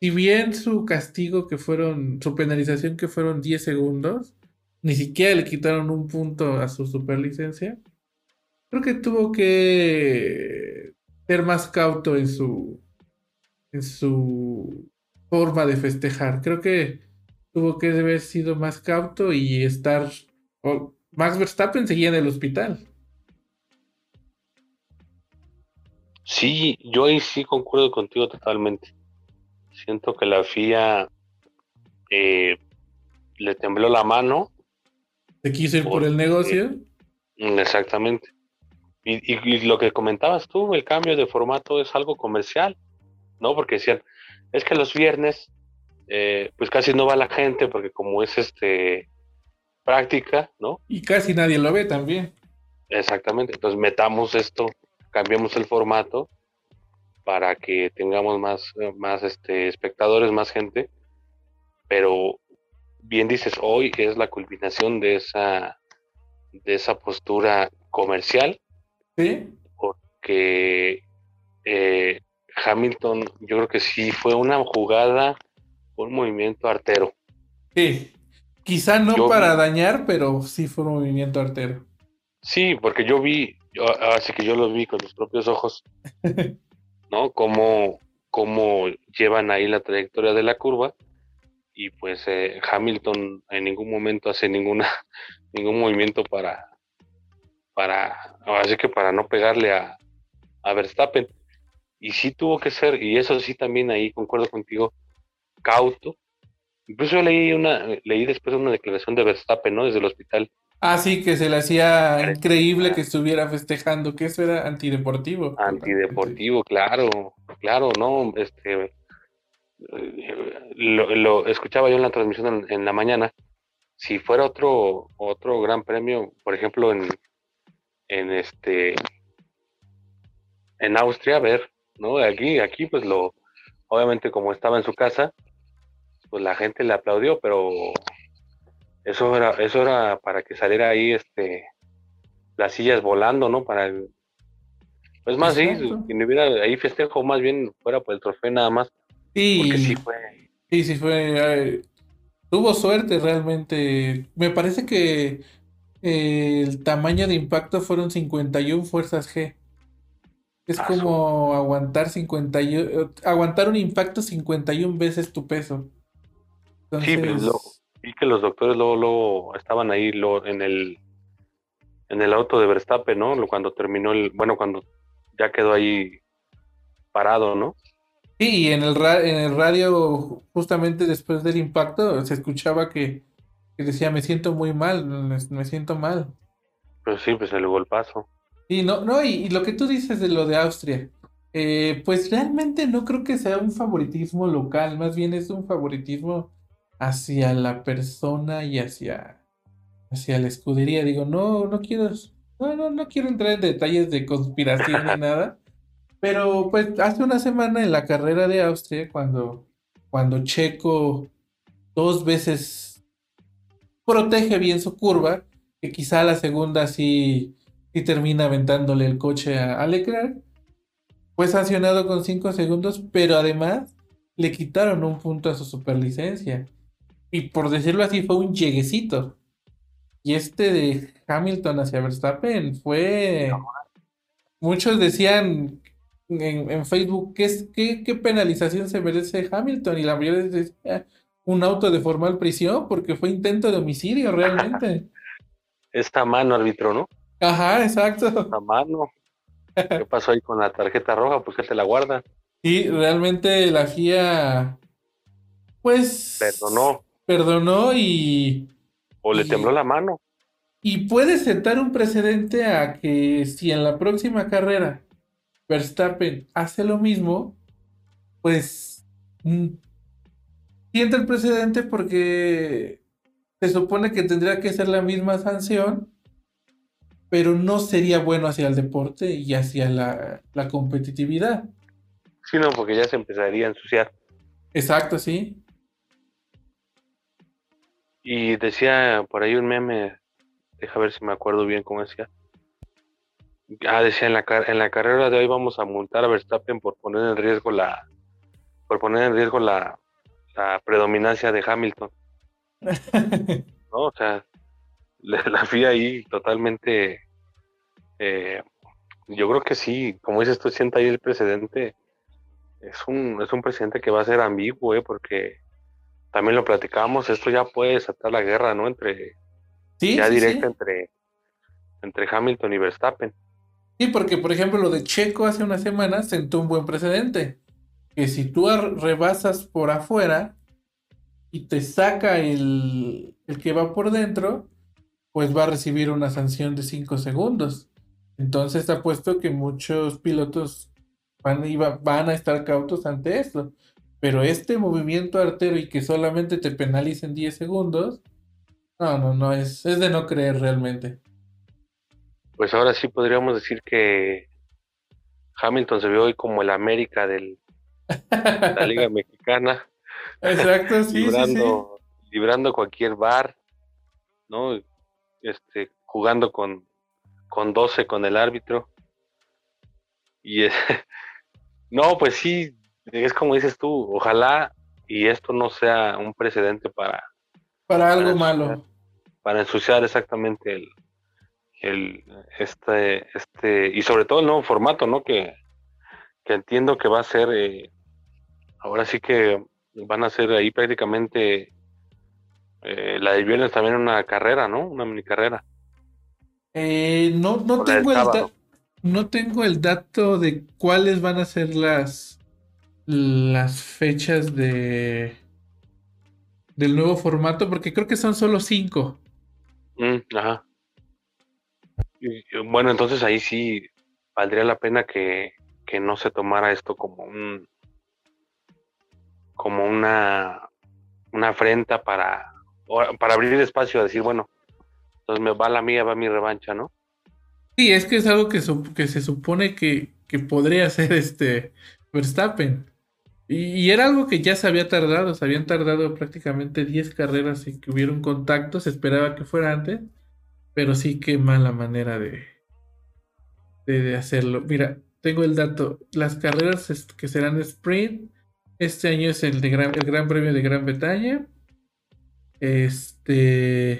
si bien su castigo que fueron, su penalización que fueron 10 segundos, ni siquiera le quitaron un punto a su superlicencia creo que tuvo que ser más cauto en su en su forma de festejar. Creo que tuvo que haber sido más cauto y estar Max Verstappen seguía en el hospital. Sí, yo ahí sí concuerdo contigo totalmente. Siento que la FIA eh, le tembló la mano. ¿Se quiso ir por el negocio? Exactamente. Y, lo que comentabas tú, el cambio de formato es algo comercial, ¿no? Porque decían, es que los viernes, eh, pues casi no va la gente, porque como es este práctica, ¿no? Y casi nadie lo ve también. Exactamente, entonces metamos esto, cambiamos el formato para que tengamos más, más este, espectadores, más gente, pero bien dices, hoy es la culminación de esa, de esa postura comercial Sí. Porque eh, Hamilton, yo creo que sí fue una jugada, un movimiento artero. Sí, quizá no para dañar, pero sí fue un movimiento artero. Sí, porque yo vi, así que yo lo vi con los propios ojos, <laughs> ¿no? Cómo, cómo llevan ahí la trayectoria de la curva y pues eh, Hamilton en ningún momento hace ninguna <laughs> ningún movimiento para para, así que para no pegarle a, a Verstappen. Y sí tuvo que ser, y eso sí también ahí concuerdo contigo, cauto. Incluso leí una, leí después una declaración de Verstappen, ¿no? Desde el hospital. Ah, sí, que se le hacía increíble que estuviera festejando, que eso era antideportivo. Antideportivo, claro, claro, no, este, lo, escuchaba yo en la transmisión en, en, la mañana. Si fuera otro, otro gran premio, por ejemplo, en, en este en Austria, a ver, ¿no? Aquí, aquí pues lo, obviamente como estaba en su casa, pues la gente le aplaudió, pero eso era, eso era para que saliera ahí este las sillas volando, ¿no? Para el, pues más sí, si no hubiera ahí festejo, más bien fuera por el trofeo nada más. Sí, porque sí fue. Sí, sí fue. tuvo suerte realmente. Me parece que el tamaño de impacto fueron 51 fuerzas G. Es ah, como aguantar 51, aguantar un impacto 51 veces tu peso. Sí, pues, vi que los doctores luego, estaban ahí en el en el auto de Verstappen, ¿no? Cuando terminó el, bueno, cuando ya quedó ahí parado, ¿no? Sí, y en el, en el radio, justamente después del impacto, se escuchaba que que decía, me siento muy mal, me siento mal. Pues sí, pues el golpazo. Y no, no, y, lo que tú dices de lo de Austria, eh, pues realmente no creo que sea un favoritismo local, más bien es un favoritismo hacia la persona y hacia hacia la escudería. Digo, no, no quiero, no, no, no quiero entrar en detalles de conspiración ni <laughs> nada. Pero pues hace una semana en la carrera de Austria, cuando, cuando Checo dos veces protege bien su curva, que quizá la segunda sí, sí termina aventándole el coche a, a Leclerc, fue sancionado con 5 segundos, pero además le quitaron un punto a su superlicencia. Y por decirlo así, fue un lleguecito. Y este de Hamilton hacia Verstappen fue. Muchos decían en, Facebook ¿qué, qué, penalización se merece Hamilton. Y la mayoría decía un auto de formal prisión porque fue intento de homicidio realmente. <laughs> Esta mano, árbitro, ¿no? Ajá, exacto. Esta mano. ¿Qué pasó ahí con la tarjeta roja? Pues que te la guarda. Y realmente la FIA, pues... Perdonó. Perdonó y... O le tembló la mano. Y puede sentar un precedente a que si en la próxima carrera Verstappen hace lo mismo, pues mm, siente el precedente porque se supone que tendría que ser la misma sanción, pero no sería bueno hacia el deporte y hacia la, la competitividad. Sí, no, porque ya se empezaría a ensuciar. Exacto, sí. Y decía por ahí un meme, deja ver si me acuerdo bien cómo decía. Ah, decía en la, en la carrera de hoy vamos a multar a Verstappen por poner en riesgo la por poner en riesgo la, la predominancia de Hamilton. <laughs> ¿No? O sea, <laughs> la FIA ahí totalmente eh, yo creo que sí, como dices tú, sienta ahí el precedente es un, es un presidente que va a ser ambiguo, ¿eh? porque también lo platicamos, esto ya puede desatar la guerra, ¿no? Entre, ya directa Entre, entre Hamilton y Verstappen. Sí, porque por ejemplo lo de Checo hace una semana sentó un buen precedente, que si tú rebasas por afuera y te saca el, el que va por dentro, pues va a recibir una sanción de 5 segundos. Entonces ha puesto que muchos pilotos van, van a estar cautos ante esto. Pero este movimiento artero y que solamente te penalicen 10 segundos, no, no, no, es, es de no creer realmente. Pues ahora sí podríamos decir que Hamilton se ve hoy como el América de la Liga <laughs> Mexicana. Exacto, sí, librando, librando cualquier bar, ¿no? Este, jugando con, con 12 con el árbitro. Y es, <laughs> no, pues sí, es como dices tú, ojalá y esto no sea un precedente para... Para algo malo. Para ensuciar exactamente el, el, este, este, y sobre todo el nuevo formato, ¿no? Que, que entiendo que va a ser, eh, ahora sí que van a ser ahí prácticamente eh, la de viernes también una carrera, ¿no? Una mini carrera. Eh, no, no tengo el, no tengo el dato de cuáles van a ser las, las fechas de del nuevo formato, porque creo que son solo cinco. Mm, ajá. bueno, entonces ahí sí valdría la pena que, que no se tomara esto como un como una una afrenta para para abrir espacio a decir bueno entonces me va la mía va mi revancha no Sí, es que es algo que, que se supone que, podría ser este Verstappen. Y, era algo que ya se había tardado, se habían tardado prácticamente 10 carreras y que hubieron contactos, se esperaba que fuera antes, pero sí que mala manera de, de, hacerlo. Mira, tengo el dato, las carreras que serán sprint, este año es el, de gran, el Gran Premio de Gran Bretaña, este,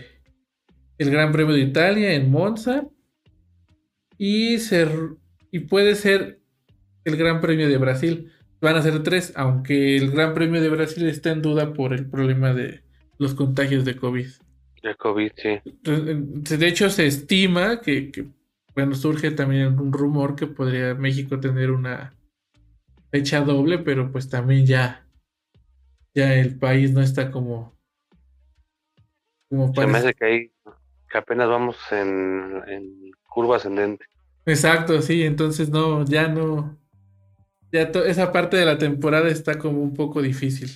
el Gran Premio de Italia en Monza, y, ser, y puede ser el Gran Premio de Brasil. Van a ser tres, aunque el Gran Premio de Brasil está en duda por el problema de los contagios de COVID. De COVID, sí. De hecho, se estima que, bueno, surge también un rumor que podría México tener una fecha doble, pero pues también ya, ya el país no está como, como Se me hace que, que apenas vamos en, en curva ascendente. Exacto, sí, entonces no, ya no, ya esa parte de la temporada está como un poco difícil.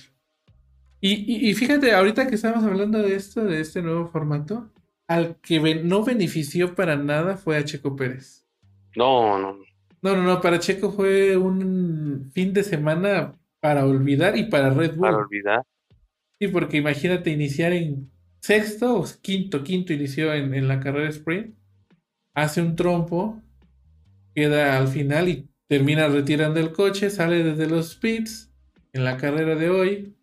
Y, y, fíjate, ahorita que estamos hablando de esto, de este nuevo formato, al que no benefició para nada fue a Checo Pérez. No, no. No, no, no, para Checo fue un fin de semana para olvidar y para Red Bull. Para olvidar. Sí, porque imagínate iniciar en sexto o quinto, quinto inició en, en la carrera sprint, hace un trompo, queda al final y termina retirando el coche, sale desde los pits en la carrera de hoy.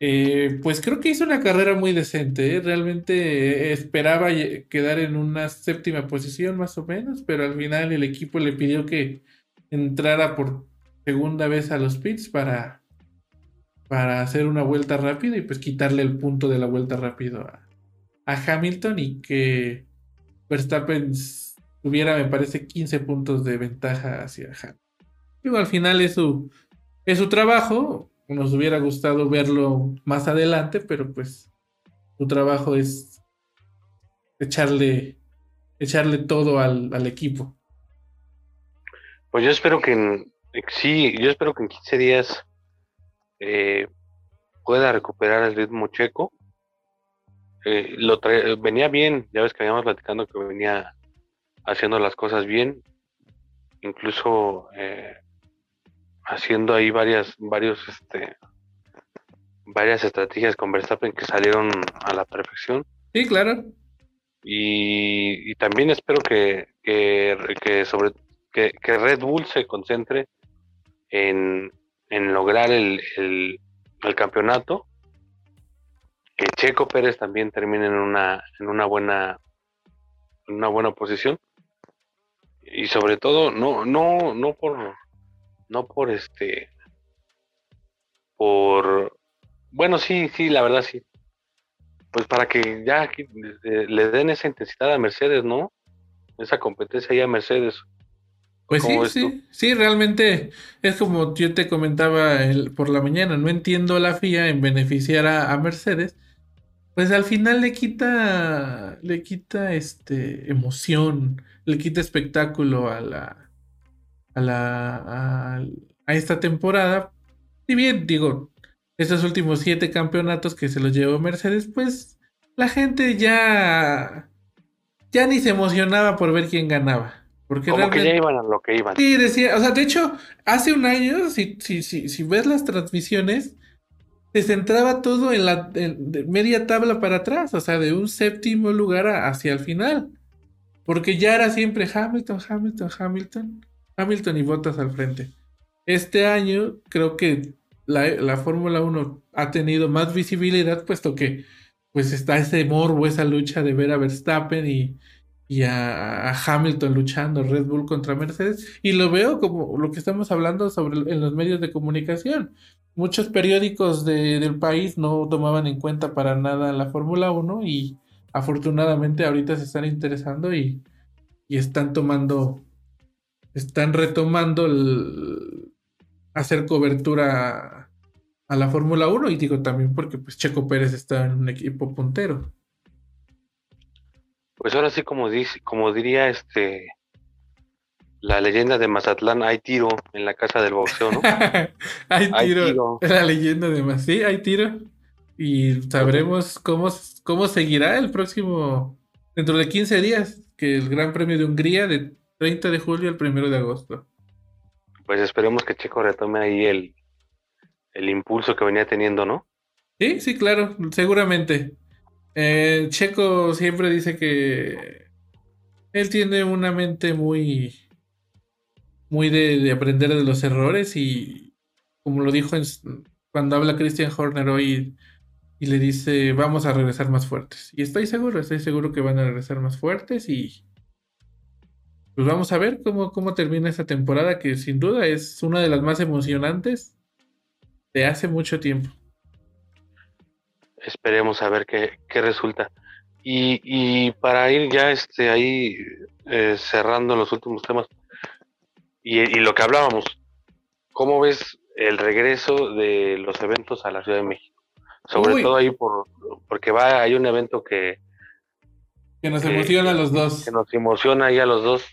Eh, pues creo que hizo una carrera muy decente. ¿eh? Realmente esperaba quedar en una séptima posición más o menos, pero al final el equipo le pidió que entrara por segunda vez a los pits para, para hacer una vuelta rápida y pues quitarle el punto de la vuelta rápido a, Hamilton y que Verstappen tuviera, me parece, 15 puntos de ventaja hacia Hamilton. Digo, al final es su, es su trabajo, nos hubiera gustado verlo más adelante, pero pues su trabajo es echarle, echarle todo al, equipo. Pues yo espero que en, sí, yo espero que en 15 días eh, pueda recuperar el ritmo checo. Eh, lo venía bien, ya ves que habíamos platicando que venía haciendo las cosas bien, incluso eh, haciendo ahí varias, varios, este, varias estrategias con Verstappen que salieron a la perfección. Sí, claro. Y, también espero que, que, sobre que, Red Bull se concentre en, lograr el, el, campeonato. Que Checo Pérez también termine en una, en una buena, en una buena posición. Y sobre todo, no, no, no por no por este, por, bueno, sí, sí, la verdad sí. Pues para que ya le den esa intensidad a Mercedes, ¿no? Esa competencia ya a Mercedes. Pues sí, sí, sí, realmente es como yo te comentaba el, por la mañana, no entiendo la FIA en beneficiar a, Mercedes, pues al final le quita, le quita este emoción, le quita espectáculo a la, a, la, a, esta temporada. Si bien, digo, estos últimos siete campeonatos que se los llevó Mercedes, pues la gente ya, ya ni se emocionaba por ver quién ganaba. Porque Como que ya iban a lo que iban. Sí, decía, o sea, de hecho, hace un año, si, si, si, si ves las transmisiones, se centraba todo en la media tabla para atrás, o sea, de un séptimo lugar hacia el final. Porque ya era siempre Hamilton, Hamilton, Hamilton. Hamilton y Bottas al frente. Este año creo que la, Fórmula 1 ha tenido más visibilidad, puesto que pues está ese morbo, esa lucha de ver a Verstappen y, a, Hamilton luchando Red Bull contra Mercedes. Y lo veo como lo que estamos hablando sobre en los medios de comunicación. Muchos periódicos del país no tomaban en cuenta para nada la Fórmula 1 y afortunadamente ahorita se están interesando y, y están tomando están retomando el hacer cobertura a la Fórmula 1 y digo también porque pues Checo Pérez está en un equipo puntero. Pues ahora sí como dice, como diría este la leyenda de Mazatlán, hay tiro en la casa del boxeo, ¿no? <laughs> hay, tiro, La leyenda de Mazatlán, sí, hay tiro. Y sabremos cómo, cómo seguirá el próximo, dentro de 15 días, que el Gran Premio de Hungría de 30 de julio al 1 de agosto. Pues esperemos que Checo retome ahí el, el impulso que venía teniendo, ¿no? Sí, sí, claro, seguramente. Eh, Checo siempre dice que él tiene una mente muy, muy de, aprender de los errores y como lo dijo cuando habla Christian Horner hoy y le dice vamos a regresar más fuertes. Y estoy seguro, estoy seguro que van a regresar más fuertes y, pues vamos a ver cómo, cómo termina esta temporada, que sin duda es una de las más emocionantes de hace mucho tiempo. Esperemos a ver qué, resulta. Y, para ir ya este, ahí eh, cerrando los últimos temas y, lo que hablábamos, ¿cómo ves el regreso de los eventos a la Ciudad de México? Sobre todo ahí por, porque va, hay un evento que, que nos emociona a los dos. Que nos emociona ahí a los dos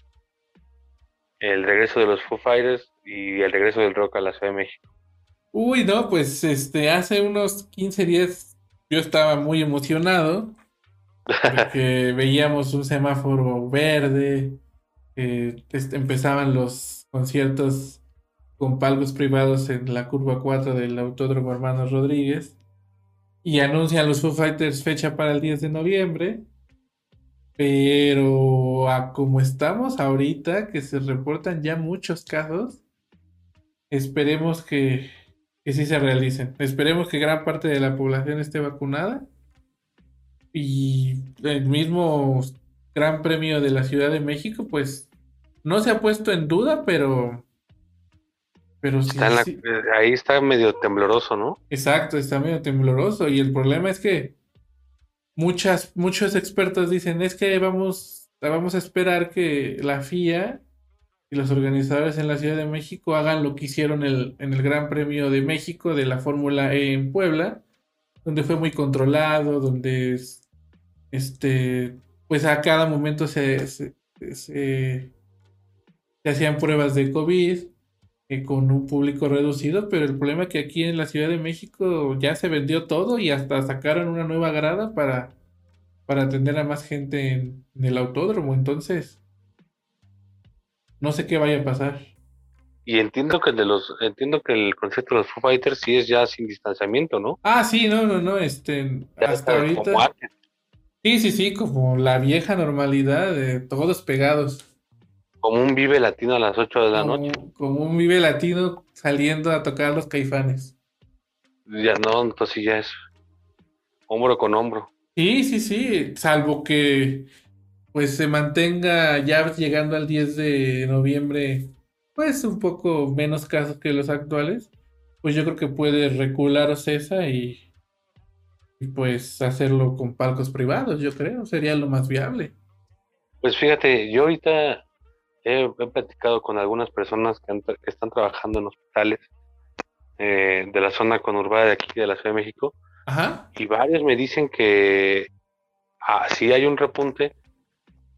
el regreso de los Foo Fighters y el regreso del rock a la Ciudad de México. Uy, no, pues este, hace unos 15 días yo estaba muy emocionado Porque <laughs> veíamos un semáforo verde, empezaban los conciertos con palcos privados en la curva 4 del Autódromo Hermanos Rodríguez y anuncian los Foo Fighters fecha para el 10 de noviembre. Pero a como estamos ahorita, que se reportan ya muchos casos, esperemos que, que sí se realicen. Esperemos que gran parte de la población esté vacunada. Y el mismo Gran Premio de la Ciudad de México, pues no se ha puesto en duda, pero. Pero sí, Ahí está medio tembloroso, ¿no? Exacto, está medio tembloroso. Y el problema es que muchas, muchos expertos dicen: es que vamos, vamos a esperar que la FIA y los organizadores en la Ciudad de México hagan lo que hicieron en el Gran Premio de México de la Fórmula E en Puebla, donde fue muy controlado, donde este, pues a cada momento se, se se hacían pruebas de COVID eh, con un público reducido, pero el problema es que aquí en la Ciudad de México ya se vendió todo y hasta sacaron una nueva grada para, para atender a más gente en, el autódromo. Entonces, no sé qué vaya a pasar. Y entiendo que de los, entiendo que el concepto de los Foo Fighters sí es ya sin distanciamiento, ¿no? Ah, sí, no, no, no, este, hasta ahorita. Sí, sí, sí, como la vieja normalidad de todos pegados. Como un vive latino a las 8 de la noche. Como un vive latino saliendo a tocar los caifanes. Ya no, entonces ya es hombro con hombro. Sí, sí, sí, salvo que pues se mantenga ya llegando al 10 de noviembre, pues un poco menos casos que los actuales, pues yo creo que puede recular César y, y pues hacerlo con palcos privados, yo creo, sería lo más viable. Pues fíjate, yo ahorita he, platicado con algunas personas que, están trabajando en hospitales eh, de la zona conurbada de aquí de la Ciudad de México. Y varios me dicen que ah, sí hay un repunte,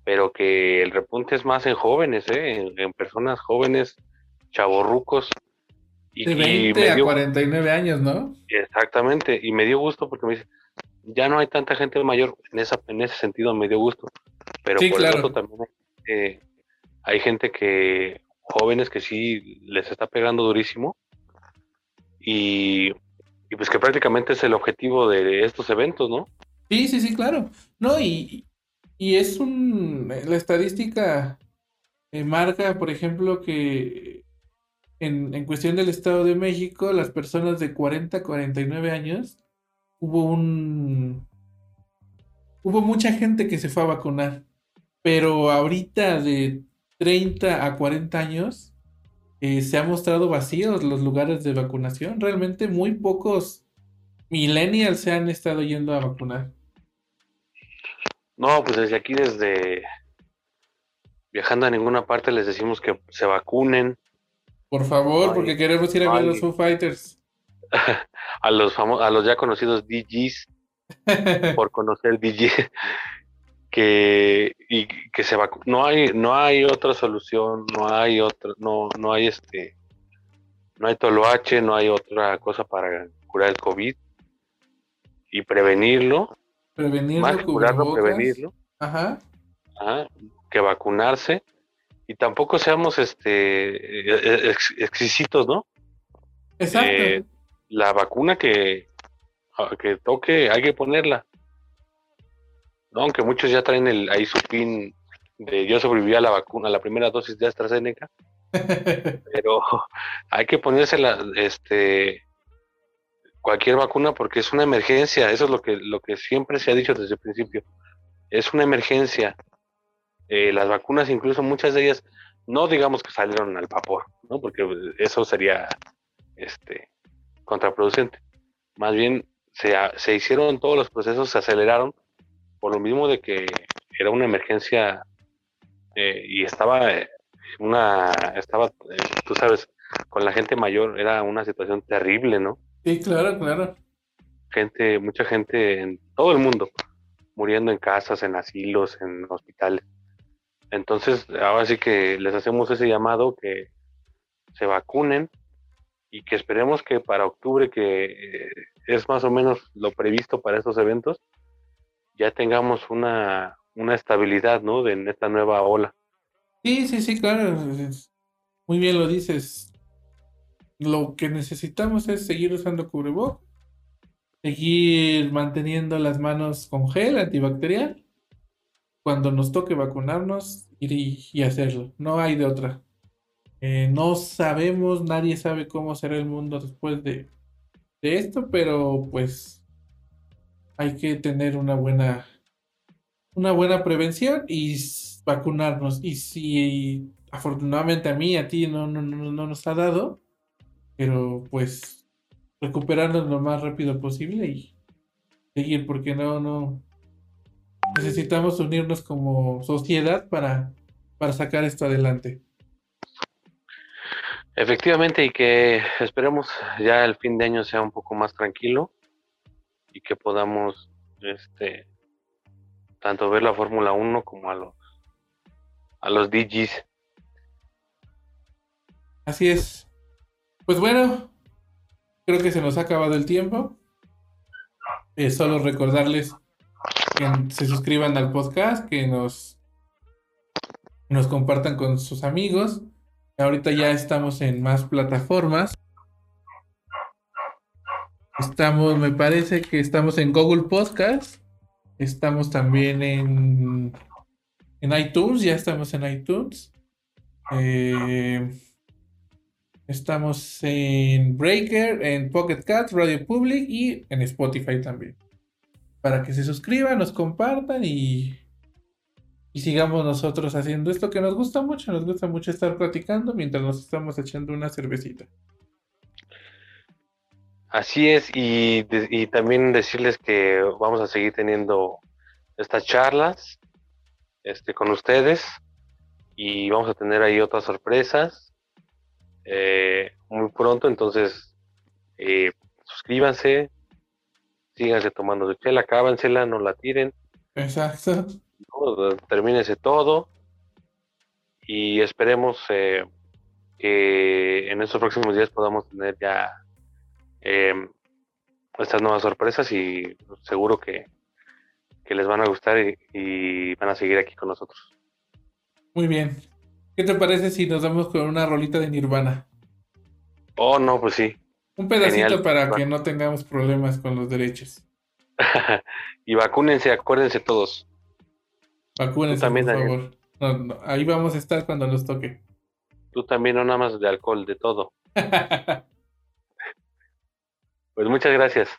pero que el repunte es más en jóvenes, ¿eh? en, personas jóvenes, chavorrucos. Y, de 20 a 49 años, ¿no? Exactamente, y me dio gusto porque me dice, ya no hay tanta gente mayor, en, esa, en ese sentido me dio gusto, pero por claro. también eh, hay gente que, jóvenes que sí les está pegando durísimo y, pues que prácticamente es el objetivo de estos eventos, ¿no? Sí, sí, sí, claro. No, y, es un, la estadística eh, marca, por ejemplo, que en, en, cuestión del Estado de México, las personas de 40 a 49 años, hubo un... Hubo mucha gente que se fue a vacunar, pero ahorita de 30 a 40 años, eh, se han mostrado vacíos los lugares de vacunación. Realmente muy pocos millennials se han estado yendo a vacunar. No, pues desde aquí, desde viajando a ninguna parte, les decimos que se vacunen. Por favor, porque queremos ir a ver los Foo Fighters. <laughs> a los a los ya conocidos DJs, <laughs> por conocer DJ, que y que se va no hay no hay otra solución no hay otra no no hay este no hay toloache no hay otra cosa para curar el covid y prevenirlo. Prevenirlo más que curarlo prevenirlo. Ajá. que vacunarse. Y tampoco seamos este exquisitos no exacto. Eh, la vacuna que que toque hay que ponerla aunque muchos ya traen el, ahí su pin de yo sobreviví a la vacuna, a la primera dosis de AstraZeneca, <laughs> pero hay que ponerse la, este, cualquier vacuna porque es una emergencia, eso es lo que, lo que siempre se ha dicho desde el principio, es una emergencia. Eh, las vacunas, incluso muchas de ellas, no digamos que salieron al vapor, ¿no? porque eso sería este, contraproducente. Más bien se, se hicieron todos los procesos, se aceleraron por lo mismo de que era una emergencia eh, y estaba eh, una, estaba, eh, tú sabes, con la gente mayor era una situación terrible, ¿no? Sí, claro, claro. Gente, mucha gente en todo el mundo muriendo en casas, en asilos, en hospitales. Entonces, ahora sí que les hacemos ese llamado que se vacunen y que esperemos que para octubre, que es más o menos lo previsto para estos eventos, ya tengamos una, una estabilidad, ¿no? De, en esta nueva ola. Sí, sí, sí, claro. Muy bien lo dices. Lo que necesitamos es seguir usando cubrebocas, seguir manteniendo las manos con gel antibacterial. Cuando nos toque vacunarnos, ir y, hacerlo. No hay de otra. Eh, no sabemos, nadie sabe cómo será el mundo después de, de esto, pero pues hay que tener una buena una buena prevención y vacunarnos. Y si afortunadamente a mí, a ti no, no, no, no nos ha dado, pero pues recuperarnos lo más rápido posible y seguir, porque no, no necesitamos unirnos como sociedad para, para sacar esto adelante. Efectivamente, y que esperemos ya el fin de año sea un poco más tranquilo y que podamos este tanto ver la Fórmula 1 como a los a los DJs. Así es. Pues bueno, creo que se nos ha acabado el tiempo. Solo recordarles que se suscriban al podcast, que nos, nos compartan con sus amigos. Ahorita ya estamos en más plataformas. Estamos, me parece que estamos en Google Podcast. Estamos también en, en iTunes, ya estamos en iTunes. Eh, estamos en Breaker, en Pocket Cats, Radio Public y en Spotify también. Para que se suscriban, nos compartan y, y sigamos nosotros haciendo esto que nos gusta mucho. Nos gusta mucho estar platicando mientras nos estamos echando una cervecita. Así es, y, también decirles que vamos a seguir teniendo estas charlas este, con ustedes y vamos a tener ahí otras sorpresas eh, muy pronto, entonces eh, suscríbanse, síganse tomando de chela, cábansela, no la tiren. Exacto. termínese todo y esperemos eh, que en estos próximos días podamos tener ya Em, estas nuevas sorpresas y seguro que, les van a gustar y, van a seguir aquí con nosotros. Muy bien. ¿Qué te parece si nos damos con una rolita de Nirvana? Oh, no, pues sí. Un pedacito para que no tengamos problemas con los derechos. <laughs> y vacúnense, acuérdense todos. Vacúnense, también, por favor. ahí vamos a estar cuando nos toque. Tú también, no nada más de alcohol, de todo. <laughs> Pues muchas gracias.